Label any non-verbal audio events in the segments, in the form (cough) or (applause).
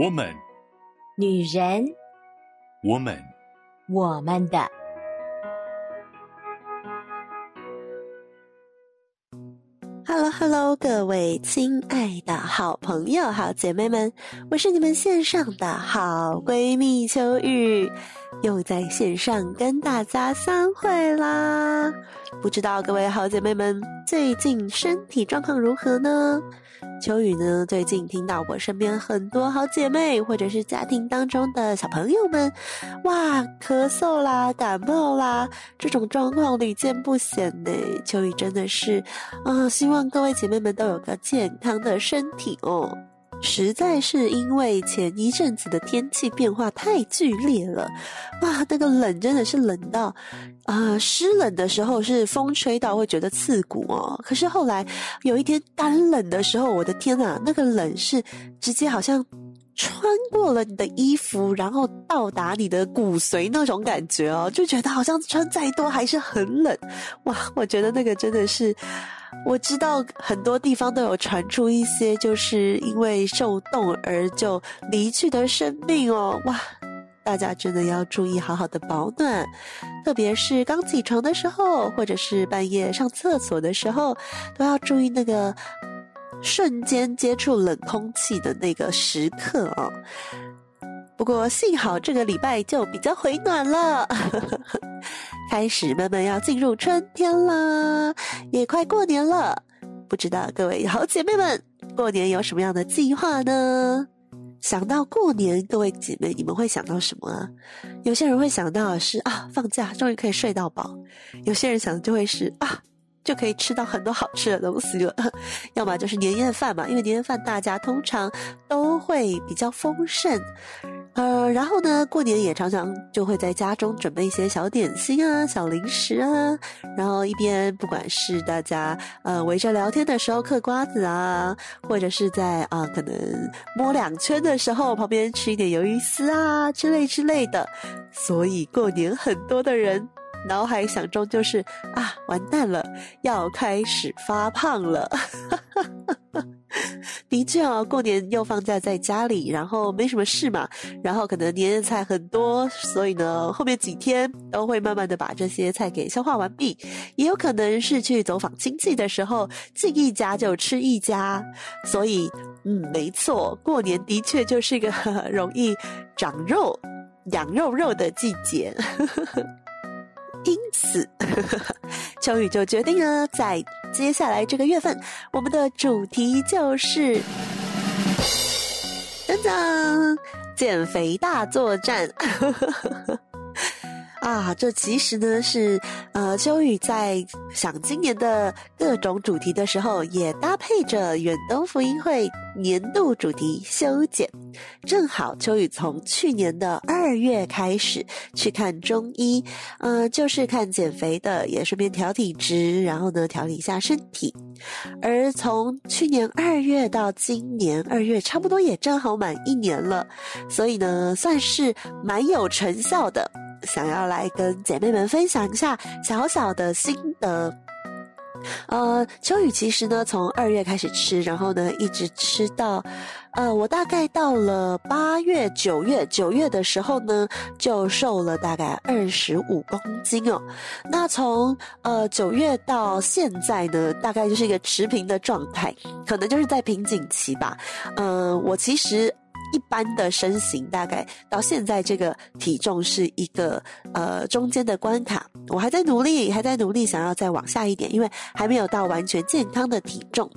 我们，女人，我们，我们的。Hello，Hello，各位亲爱的好朋友、好姐妹们，我是你们线上的好闺蜜秋雨，又在线上跟大家相会啦。不知道各位好姐妹们最近身体状况如何呢？秋雨呢，最近听到我身边很多好姐妹，或者是家庭当中的小朋友们，哇，咳嗽啦、感冒啦，这种状况屡见不鲜呢。秋雨真的是，啊、希望各位姐妹们都有个健康的身体哦。实在是因为前一阵子的天气变化太剧烈了，哇，那个冷真的是冷到，啊、湿冷的时候是风吹到会觉得刺骨哦。可是后来有一天干冷的时候，我的天呐，那个冷是直接好像穿过了你的衣服，然后到达你的骨髓那种感觉哦，就觉得好像穿再多还是很冷，哇，我觉得那个真的是。我知道很多地方都有传出一些，就是因为受冻而就离去的生命哦，哇！大家真的要注意好好的保暖，特别是刚起床的时候，或者是半夜上厕所的时候，都要注意那个瞬间接触冷空气的那个时刻哦。不过幸好这个礼拜就比较回暖了，(laughs) 开始慢慢要进入春天啦，也快过年了。不知道各位好姐妹们过年有什么样的计划呢？想到过年，各位姐妹你们会想到什么啊？有些人会想到是啊，放假终于可以睡到饱；有些人想的就会是啊，就可以吃到很多好吃的东西了。(laughs) 要么就是年夜饭嘛，因为年夜饭大家通常都会比较丰盛。呃，然后呢，过年也常常就会在家中准备一些小点心啊、小零食啊，然后一边不管是大家呃围着聊天的时候嗑瓜子啊，或者是在啊、可能摸两圈的时候，旁边吃一点鱿鱼丝啊之类之类的，所以过年很多的人脑海想中就是啊，完蛋了，要开始发胖了。(laughs) 的确啊，过年又放假在家里，然后没什么事嘛，然后可能年夜菜很多，所以呢，后面几天都会慢慢的把这些菜给消化完毕。也有可能是去走访亲戚的时候，进一家就吃一家，所以嗯，没错，过年的确就是一个 (laughs) 容易长肉、养肉肉的季节。(laughs) 因此，(laughs) 秋雨就决定呢，在接下来这个月份，我们的主题就是，等等，减肥大作战。啊，这其实呢是，呃，秋雨在想今年的各种主题的时候，也搭配着远东福音会年度主题修剪。正好秋雨从去年的二月开始去看中医，呃，就是看减肥的，也顺便调体质，然后呢调理一下身体。而从去年二月到今年二月，差不多也正好满一年了，所以呢算是蛮有成效的。想要来跟姐妹们分享一下小小的心得。呃，秋雨其实呢，从二月开始吃，然后呢，一直吃到，呃，我大概到了八月、九月，九月的时候呢，就瘦了大概二十五公斤哦。那从呃九月到现在呢，大概就是一个持平的状态，可能就是在瓶颈期吧。嗯、我其实。一般的身形大概到现在这个体重是一个呃中间的关卡，我还在努力，还在努力想要再往下一点，因为还没有到完全健康的体重。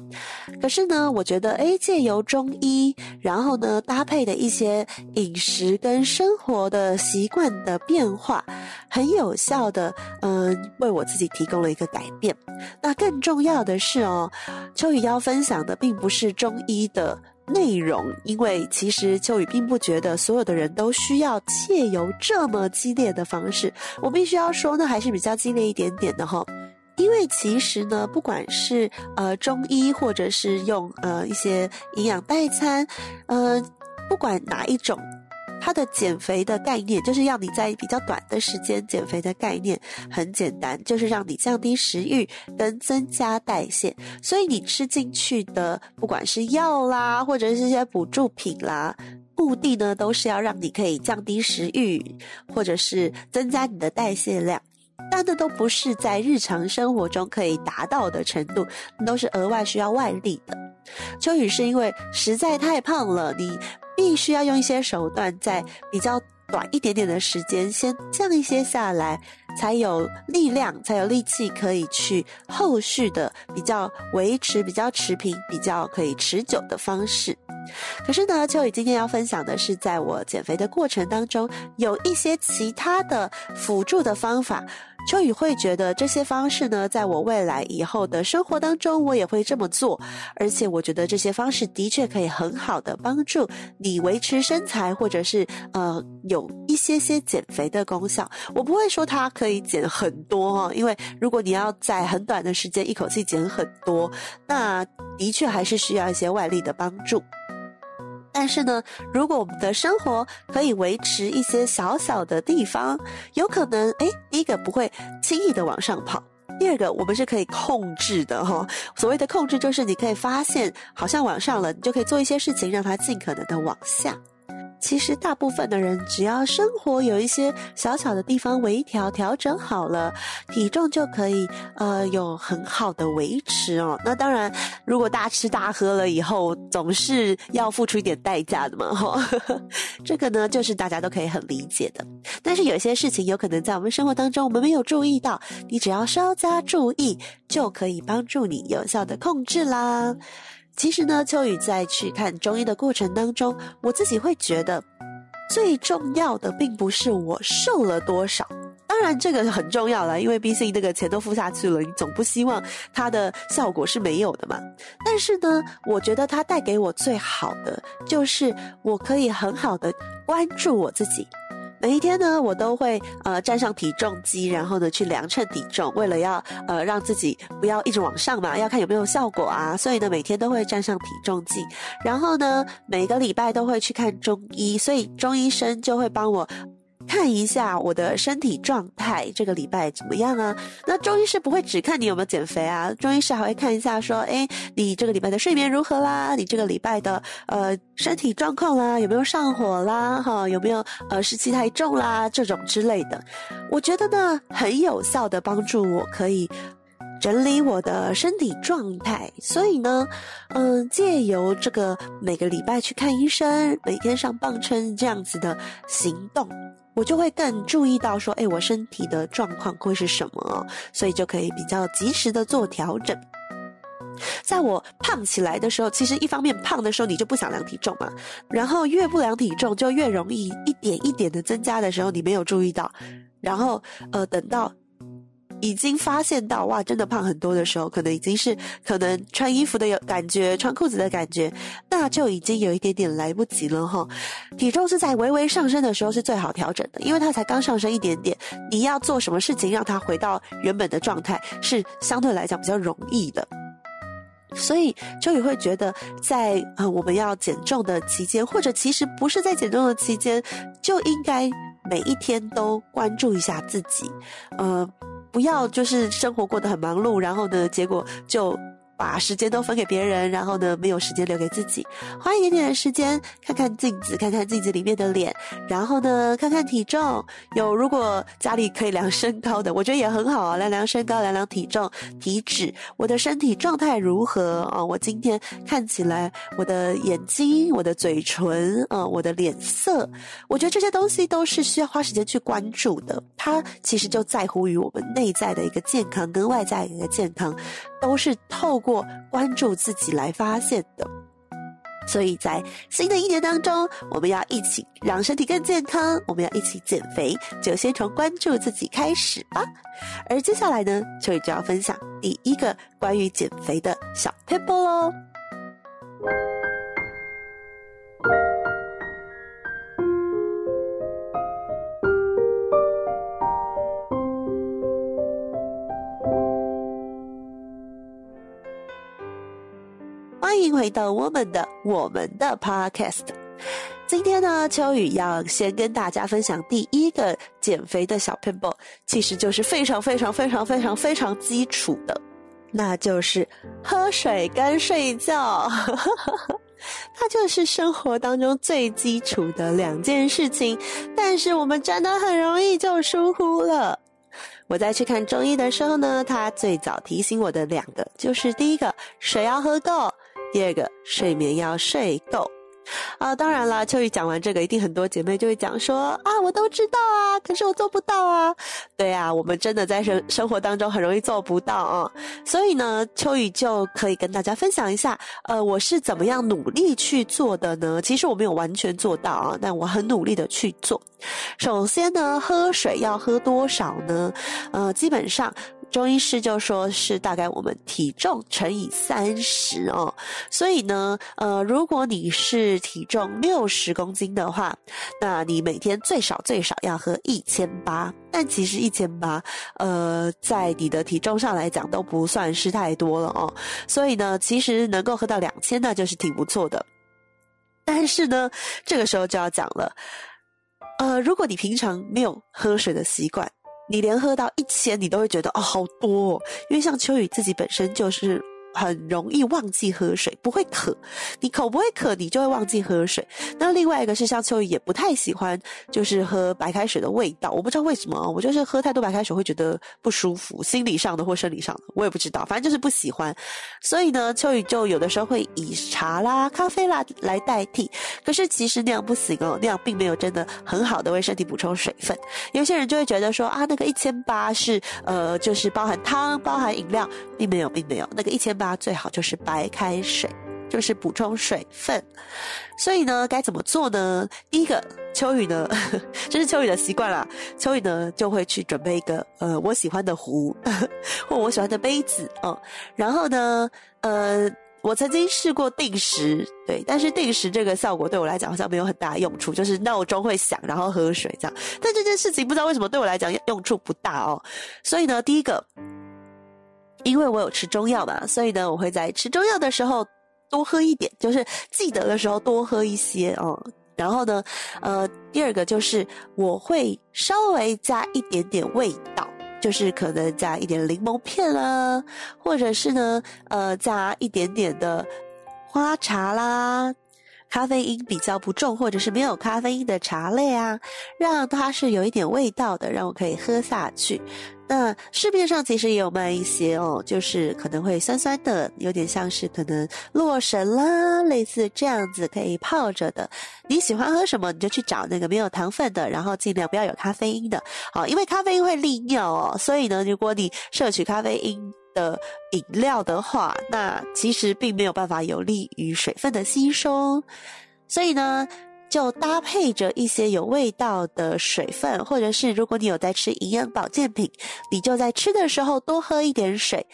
可是呢，我觉得诶，借由中医，然后呢搭配的一些饮食跟生活的习惯的变化，很有效的嗯、为我自己提供了一个改变。那更重要的是哦，秋雨要分享的并不是中医的。内容，因为其实秋雨并不觉得所有的人都需要借由这么激烈的方式。我必须要说呢，还是比较激烈一点点的哈。因为其实呢，不管是呃中医，或者是用呃一些营养代餐，呃，不管哪一种它的减肥的概念就是让你在比较短的时间减肥的概念很简单，就是让你降低食欲跟增加代谢。所以你吃进去的不管是药啦，或者是一些补助品啦，目的呢都是要让你可以降低食欲，或者是增加你的代谢量。但那都不是在日常生活中可以达到的程度，都是额外需要外力的。秋雨是因为实在太胖了，你。必须要用一些手段，在比较短一点点的时间，先降一些下来，才有力量，才有力气可以去后续的比较维持、比较持平、比较可以持久的方式。可是呢，秋雨今天要分享的是，在我减肥的过程当中，有一些其他的辅助的方法。秋雨会觉得这些方式呢，在我未来以后的生活当中，我也会这么做。而且我觉得这些方式的确可以很好的帮助你维持身材，或者是呃有一些些减肥的功效。我不会说它可以减很多哦，因为如果你要在很短的时间一口气减很多，那的确还是需要一些外力的帮助。但是呢，如果我们的生活可以维持一些小小的地方，有可能，哎，第一个不会轻易的往上跑，第二个我们是可以控制的哈。所谓的控制，就是你可以发现好像往上了，你就可以做一些事情，让它尽可能的往下。其实大部分的人，只要生活有一些小小的地方微调调整好了，体重就可以呃有很好的维持哦。那当然，如果大吃大喝了以后，总是要付出一点代价的嘛，哈。(laughs) 这个呢，就是大家都可以很理解的。但是有些事情有可能在我们生活当中我们没有注意到，你只要稍加注意，就可以帮助你有效的控制啦。其实呢，秋雨在去看中医的过程当中，我自己会觉得最重要的并不是我瘦了多少，当然这个很重要了，因为毕竟那个钱都付下去了，你总不希望它的效果是没有的嘛。但是呢，我觉得它带给我最好的就是我可以很好的关注我自己。每一天呢，我都会呃站上体重机，然后呢去量称体重，为了要呃让自己不要一直往上嘛，要看有没有效果啊，所以呢每天都会站上体重计，然后呢每个礼拜都会去看中医，所以中医生就会帮我。看一下我的身体状态，这个礼拜怎么样啊？那中医师不会只看你有没有减肥啊，中医师还会看一下说，诶，你这个礼拜的睡眠如何啦？你这个礼拜的呃身体状况啦，有没有上火啦？哈，有没有呃湿气太重啦？这种之类的，我觉得呢很有效的帮助我可以整理我的身体状态。所以呢，嗯、借由这个每个礼拜去看医生，每天上磅秤这样子的行动。我就会更注意到说，哎，我身体的状况会是什么，所以就可以比较及时的做调整。在我胖起来的时候，其实一方面胖的时候你就不想量体重嘛，然后越不量体重就越容易一点一点的增加的时候，你没有注意到，然后呃等到。已经发现到哇，真的胖很多的时候，可能已经是可能穿衣服的有感觉，穿裤子的感觉，那就已经有一点点来不及了哈。体重是在微微上升的时候是最好调整的，因为它才刚上升一点点，你要做什么事情让它回到原本的状态，是相对来讲比较容易的。所以秋雨会觉得在，在呃我们要减重的期间，或者其实不是在减重的期间，就应该每一天都关注一下自己，呃。不要就是生活过得很忙碌，然后呢，结果就。把时间都分给别人，然后呢，没有时间留给自己。花一点点的时间，看看镜子，看看镜子里面的脸，然后呢，看看体重。有如果家里可以量身高的，我觉得也很好啊，量量身高，量量体重、体脂，我的身体状态如何啊？我今天看起来，我的眼睛、我的嘴唇啊，我的脸色，我觉得这些东西都是需要花时间去关注的。它其实就在乎于我们内在的一个健康跟外在的一个健康，都是透过。关注自己来发现的，所以在新的一年当中，我们要一起让身体更健康，我们要一起减肥，就先从关注自己开始吧。而接下来呢，秋雨就要分享第一个关于减肥的小撇步喽。回到我们的我们的 Podcast。今天呢，秋雨要先跟大家分享第一个减肥的小撇步，其实就是非常非常非常非常非常基础的，那就是喝水跟睡觉。它就是生活当中最基础的两件事情，但是我们真的很容易就疏忽了。我在去看中医的时候呢，他最早提醒我的两个就是：第一个，水要喝够；第二个，睡眠要睡够。啊，当然啦，秋雨讲完这个，一定很多姐妹就会讲说啊，我都知道啊，可是我做不到啊。对啊，我们真的在生生活当中很容易做不到啊。所以呢，秋雨就可以跟大家分享一下，呃，我是怎么样努力去做的呢？其实我没有完全做到啊，但我很努力的去做。首先呢，喝水要喝多少呢？呃，基本上。中医师就说是大概我们体重乘以三十哦，所以呢，呃，如果你是体重六十公斤的话，那你每天最少最少要喝一千八。但其实一千八，呃，在你的体重上来讲都不算是太多了哦。所以呢，其实能够喝到两千，那就是挺不错的。但是呢，这个时候就要讲了，呃，如果你平常没有喝水的习惯。你连喝到一千，你都会觉得哦，好多哦，因为像秋雨自己本身就是。很容易忘记喝水，不会渴。你口不会渴，你就会忘记喝水。那另外一个是像秋雨也不太喜欢，就是喝白开水的味道。我不知道为什么，我就是喝太多白开水会觉得不舒服，心理上的或生理上的，我也不知道，反正就是不喜欢。所以呢，秋雨就有的时候会以茶啦、咖啡啦来代替。可是其实那样不行哦，那样并没有真的很好的为身体补充水分。有些人就会觉得说啊，那个一千八是呃，就是包含汤、包含饮料，并没有，并没有那个一千。最好就是白开水，就是补充水分。所以呢，该怎么做呢？第一个，秋雨呢，(laughs) 这是秋雨的习惯啦。秋雨呢，就会去准备一个呃我喜欢的壶，或我喜欢的杯子哦。然后呢，呃，我曾经试过定时，对，但是定时这个效果对我来讲好像没有很大用处，就是闹钟会响，然后喝水这样。但这件事情不知道为什么对我来讲用处不大哦。所以呢，第一个。因为我有吃中药嘛，所以呢，我会在吃中药的时候多喝一点，就是记得的时候多喝一些哦。然后呢，呃，第二个就是我会稍微加一点点味道，就是可能加一点柠檬片啦，或者是呢，呃，加一点点的花茶啦，咖啡因比较不重或者是没有咖啡因的茶类啊，让它是有一点味道的，让我可以喝下去。那市面上其实也有卖一些哦，就是可能会酸酸的，有点像是可能洛神啦，类似这样子可以泡着的。你喜欢喝什么，你就去找那个没有糖分的，然后尽量不要有咖啡因的。好，因为咖啡因会利尿哦，所以呢，如果你摄取咖啡因的饮料的话，那其实并没有办法有利于水分的吸收。所以呢。就搭配着一些有味道的水分，或者是如果你有在吃营养保健品，你就在吃的时候多喝一点水。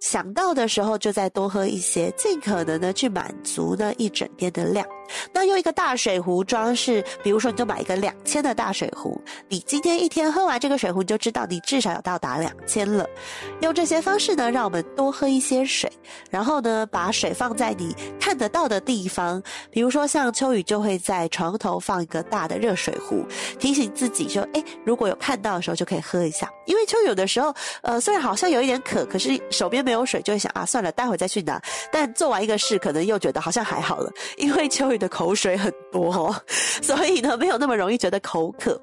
想到的时候就再多喝一些，尽可能的去满足呢一整天的量。那用一个大水壶装饰，比如说你就买一个两千的大水壶，你今天一天喝完这个水壶，你就知道你至少要到达两千了。用这些方式呢，让我们多喝一些水，然后呢把水放在你看得到的地方，比如说像秋雨就会在床头放一个大的热水壶，提醒自己说，诶，如果有看到的时候就可以喝一下。因为秋雨有的时候，呃，虽然好像有一点渴，可是手边没有水，就会想啊，算了，待会再去拿。但做完一个事，可能又觉得好像还好了，因为秋雨的口水很多，所以呢，没有那么容易觉得口渴。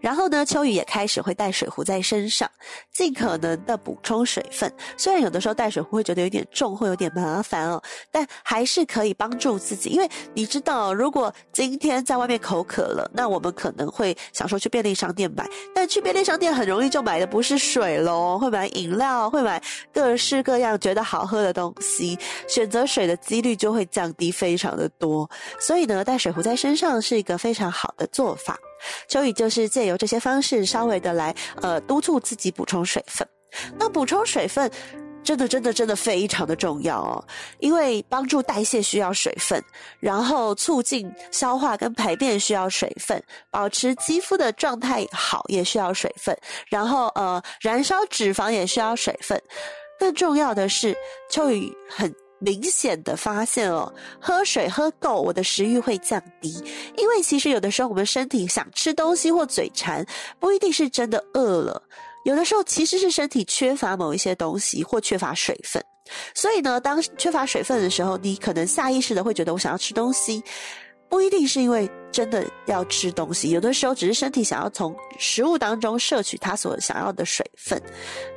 然后呢，秋雨也开始会带水壶在身上，尽可能的补充水分。虽然有的时候带水壶会觉得有点重，会有点麻烦哦，但还是可以帮助自己。因为你知道，如果今天在外面口渴了，那我们可能会想说去便利商店买，但去便利商店很容易就买的不是水喽，会买饮料，会买各式各样觉得好喝的东西，选择水的几率就会降低非常的多。所以呢，带水壶在身上是一个非常好的做法。秋雨就是借由这些方式，稍微的来呃督促自己补充水分。那补充水分，真的真的真的非常的重要哦，因为帮助代谢需要水分，然后促进消化跟排便需要水分，保持肌肤的状态好也需要水分，然后呃燃烧脂肪也需要水分。更重要的是，秋雨很。明显的发现哦，喝水喝够，我的食欲会降低。因为其实有的时候我们身体想吃东西或嘴馋，不一定是真的饿了，有的时候其实是身体缺乏某一些东西或缺乏水分。所以呢，当缺乏水分的时候，你可能下意识的会觉得我想要吃东西。不一定是因为真的要吃东西，有的时候只是身体想要从食物当中摄取它所想要的水分，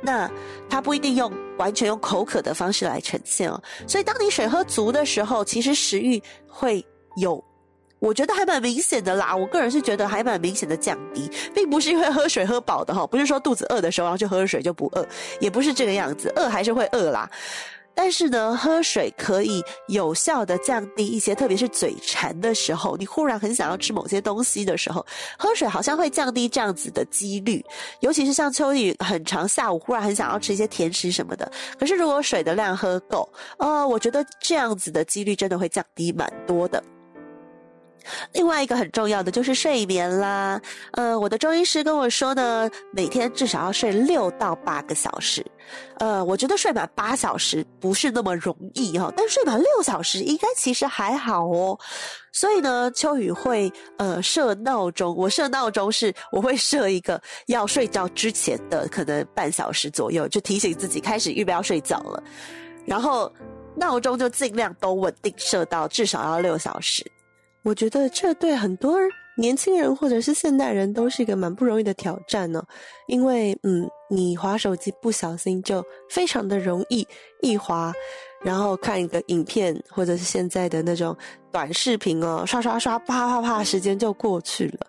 那它不一定用完全用口渴的方式来呈现哦。所以当你水喝足的时候，其实食欲会有，我觉得还蛮明显的啦。我个人是觉得还蛮明显的降低，并不是因为喝水喝饱的哈，不是说肚子饿的时候然后就喝水就不饿，也不是这个样子，饿还是会饿啦。但是呢，喝水可以有效的降低一些，特别是嘴馋的时候，你忽然很想要吃某些东西的时候，喝水好像会降低这样子的几率。尤其是像秋雨很长下午忽然很想要吃一些甜食什么的，可是如果水的量喝够，呃，我觉得这样子的几率真的会降低蛮多的。另外一个很重要的就是睡眠啦，呃，我的中医师跟我说呢，每天至少要睡六到八个小时，呃，我觉得睡满八小时不是那么容易哈、哦，但睡满六小时应该其实还好哦。所以呢，秋雨会呃设闹钟，我设闹钟是我会设一个要睡觉之前的可能半小时左右，就提醒自己开始预备要睡觉了，然后闹钟就尽量都稳定设到至少要六小时。我觉得这对很多年轻人或者是现代人都是一个蛮不容易的挑战呢，因为嗯，你滑手机不小心就非常的容易一滑，然后看一个影片或者是现在的那种短视频哦，刷刷刷，啪啪啪，时间就过去了。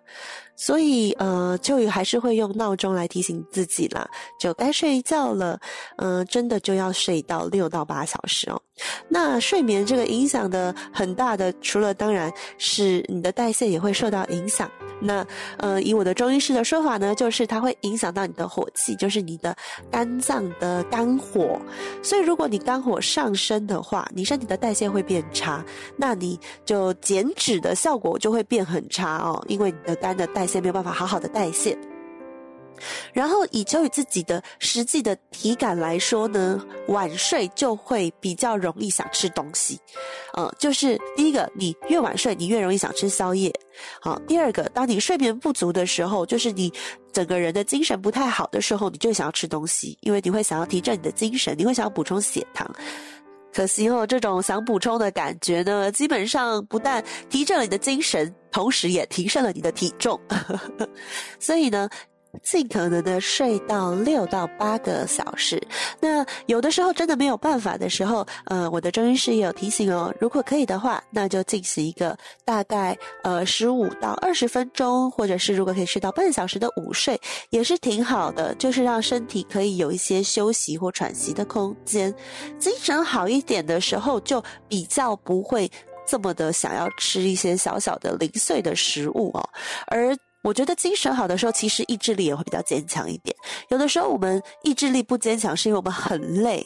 所以，呃，秋雨还是会用闹钟来提醒自己啦，就该睡觉了。嗯、真的就要睡到六到八小时哦。那睡眠这个影响的很大的，除了当然是你的代谢也会受到影响。那，呃，以我的中医师的说法呢，就是它会影响到你的火气，就是你的肝脏的肝火。所以，如果你肝火上升的话，你身体的代谢会变差，那你就减脂的效果就会变很差哦，因为你的肝的代谢没有办法好好的代谢。然后以秋雨自己的实际的体感来说呢，晚睡就会比较容易想吃东西，呃，就是第一个，你越晚睡，你越容易想吃宵夜。好，第二个，当你睡眠不足的时候，就是你整个人的精神不太好的时候，你就想要吃东西，因为你会想要提振你的精神，你会想要补充血糖。可惜哦，这种想补充的感觉呢，基本上不但提振了你的精神，同时也提升了你的体重。(laughs) 所以呢，尽可能的睡到六到八个小时。那有的时候真的没有办法的时候，呃，我的中医师也有提醒哦，如果可以的话，那就进行一个大概呃十五到二十分钟，或者是如果可以睡到半小时的午睡，也是挺好的，就是让身体可以有一些休息或喘息的空间。精神好一点的时候，就比较不会这么的想要吃一些小小的零碎的食物哦，而。我觉得精神好的时候，其实意志力也会比较坚强一点。有的时候我们意志力不坚强，是因为我们很累。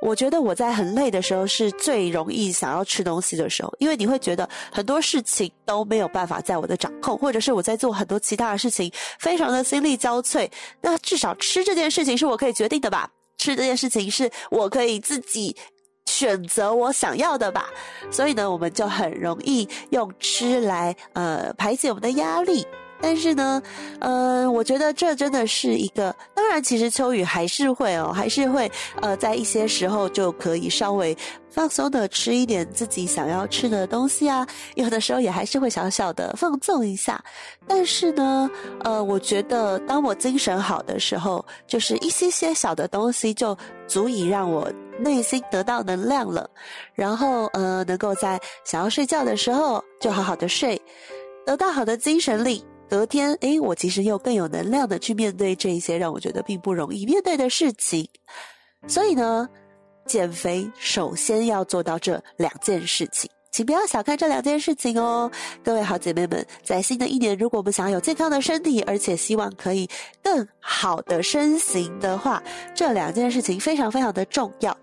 我觉得我在很累的时候是最容易想要吃东西的时候，因为你会觉得很多事情都没有办法在我的掌控，或者是我在做很多其他的事情，非常的心力交瘁。那至少吃这件事情是我可以决定的吧？吃这件事情是我可以自己选择我想要的吧？所以呢，我们就很容易用吃来呃排解我们的压力。但是呢，呃，我觉得这真的是一个，当然，其实秋雨还是会哦，还是会，呃，在一些时候就可以稍微放松的吃一点自己想要吃的东西啊，有的时候也还是会小小的放纵一下。但是呢，呃，我觉得当我精神好的时候，就是一些些小的东西就足以让我内心得到能量了，然后呃，能够在想要睡觉的时候就好好的睡，得到好的精神力。隔天，诶，我其实又更有能量的去面对这一些让我觉得并不容易面对的事情。所以呢，减肥首先要做到这两件事情，请不要小看这两件事情哦，各位好姐妹们，在新的一年，如果我们想要有健康的身体，而且希望可以更好的身形的话，这两件事情非常非常的重要。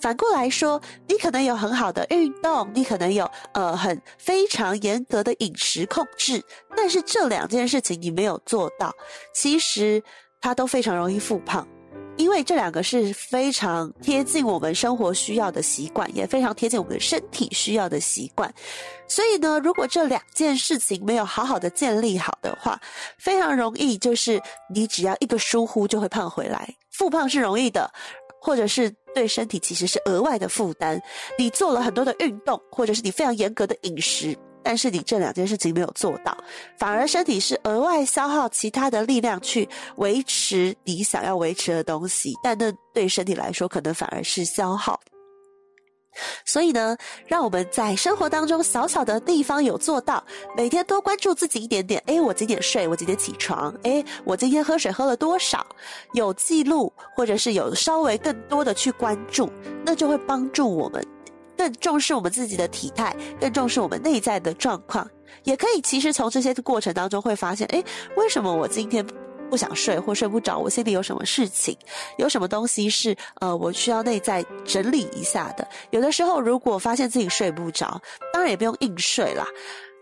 反过来说，你可能有很好的运动，你可能有呃很非常严格的饮食控制，但是这两件事情你没有做到，其实它都非常容易复胖。因为这两个是非常贴近我们生活需要的习惯，也非常贴近我们的身体需要的习惯。所以呢，如果这两件事情没有好好的建立好的话，非常容易就是你只要一个疏忽就会胖回来。复胖是容易的，或者是对身体其实是额外的负担。你做了很多的运动，或者是你非常严格的饮食。但是你这两件事情没有做到，反而身体是额外消耗其他的力量去维持你想要维持的东西，但那对身体来说可能反而是消耗。所以呢，让我们在生活当中小小的地方有做到，每天多关注自己一点点。诶，我几点睡？我几点起床？诶，我今天喝水喝了多少？有记录，或者是有稍微更多的去关注，那就会帮助我们。更重视我们自己的体态，更重视我们内在的状况，也可以其实从这些过程当中会发现，诶，为什么我今天不想睡或睡不着？我心里有什么事情？有什么东西是呃我需要内在整理一下的？有的时候如果发现自己睡不着，当然也不用硬睡啦。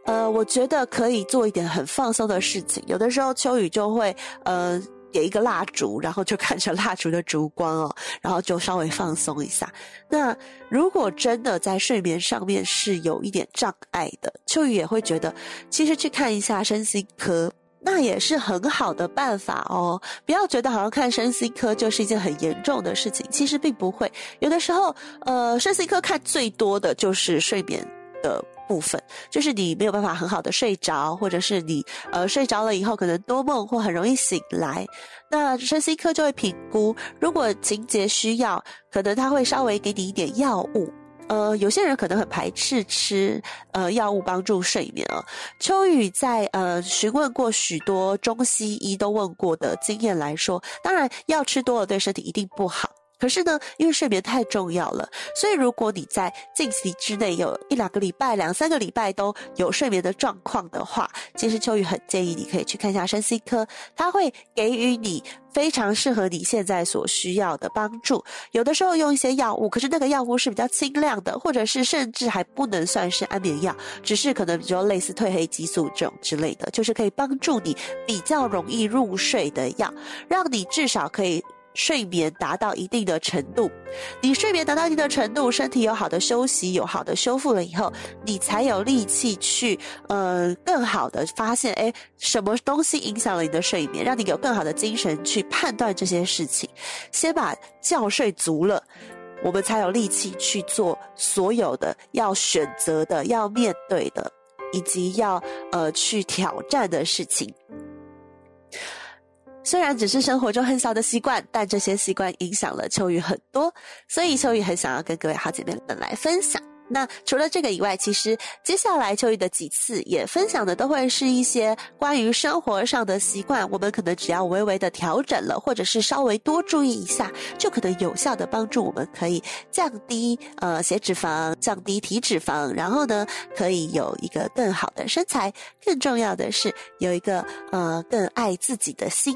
呃，我觉得可以做一点很放松的事情。有的时候秋雨就会呃。点一个蜡烛，然后就看着蜡烛的烛光哦，然后就稍微放松一下。那如果真的在睡眠上面是有一点障碍的，秋雨也会觉得，其实去看一下身心科，那也是很好的办法哦。不要觉得好像看身心科就是一件很严重的事情，其实并不会。有的时候，呃，身心科看最多的就是睡眠的。部分就是你没有办法很好的睡着，或者是你呃睡着了以后可能多梦或很容易醒来，那身心科就会评估，如果情节需要，可能他会稍微给你一点药物。呃，有些人可能很排斥吃呃药物帮助睡眠啊。秋雨在呃询问过许多中西医都问过的经验来说，当然药吃多了对身体一定不好。可是呢，因为睡眠太重要了，所以如果你在近期之内有一两个礼拜、两三个礼拜都有睡眠的状况的话，其实秋雨很建议你可以去看一下身心科，他会给予你非常适合你现在所需要的帮助。有的时候用一些药物，可是那个药物是比较轻量的，或者是甚至还不能算是安眠药，只是可能比较类似褪黑激素这种之类的，就是可以帮助你比较容易入睡的药，让你至少可以。睡眠达到一定的程度，你睡眠达到一定的程度，身体有好的休息，有好的修复了以后，你才有力气去，呃，更好的发现，诶，什么东西影响了你的睡眠，让你有更好的精神去判断这些事情。先把觉睡足了，我们才有力气去做所有的要选择的、要面对的，以及要，呃，去挑战的事情。虽然只是生活中很小的习惯，但这些习惯影响了秋雨很多，所以秋雨很想要跟各位好姐妹们来分享。那除了这个以外，其实接下来秋雨的几次也分享的都会是一些关于生活上的习惯，我们可能只要微微的调整了，或者是稍微多注意一下，就可能有效的帮助我们可以降低呃血脂肪，降低体脂肪，然后呢可以有一个更好的身材，更重要的是有一个呃更爱自己的心。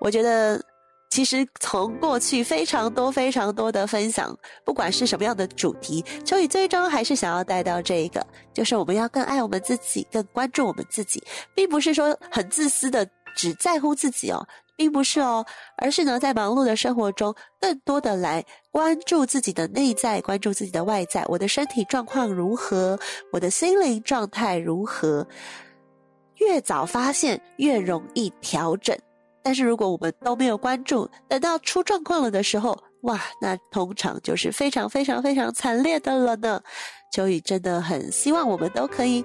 我觉得，其实从过去非常多、非常多的分享，不管是什么样的主题，秋雨最终还是想要带到这一个，就是我们要更爱我们自己，更关注我们自己，并不是说很自私的只在乎自己哦，并不是哦，而是呢，在忙碌的生活中，更多的来关注自己的内在，关注自己的外在，我的身体状况如何，我的心灵状态如何，越早发现，越容易调整。但是如果我们都没有关注，等到出状况了的时候，哇，那通常就是非常非常非常惨烈的了呢。秋雨真的很希望我们都可以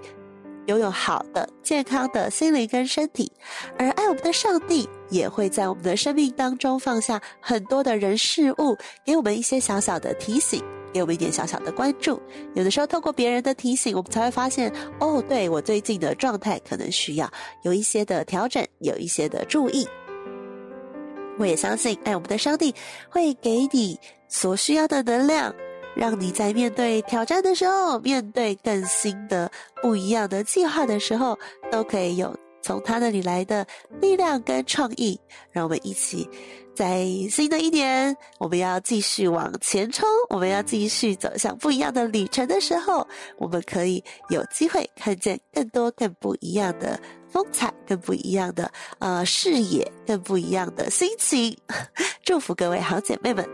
拥有好的、健康的心灵跟身体，而爱我们的上帝也会在我们的生命当中放下很多的人事物，给我们一些小小的提醒，给我们一点小小的关注。有的时候透过别人的提醒，我们才会发现，哦，对，我最近的状态可能需要有一些的调整，有一些的注意。我也相信，爱我们的上帝会给你所需要的能量，让你在面对挑战的时候，面对更新的、不一样的计划的时候，都可以有从他那里来的力量跟创意，让我们一起在新的一年，我们要继续往前冲，我们要继续走向不一样的旅程的时候，我们可以有机会看见更多更不一样的风采，更不一样的呃视野，更不一样的心情。(laughs) 祝福各位好姐妹们！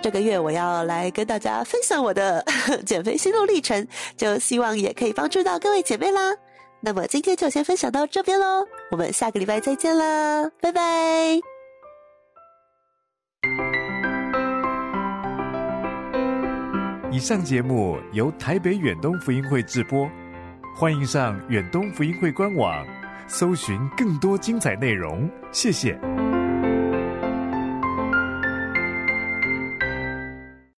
这个月我要来跟大家分享我的 (laughs) 减肥心路历程，就希望也可以帮助到各位姐妹啦。那么今天就先分享到这边喽，我们下个礼拜再见啦，拜拜。以上节目由台北远东福音会制播，欢迎上远东福音会官网，搜寻更多精彩内容。谢谢。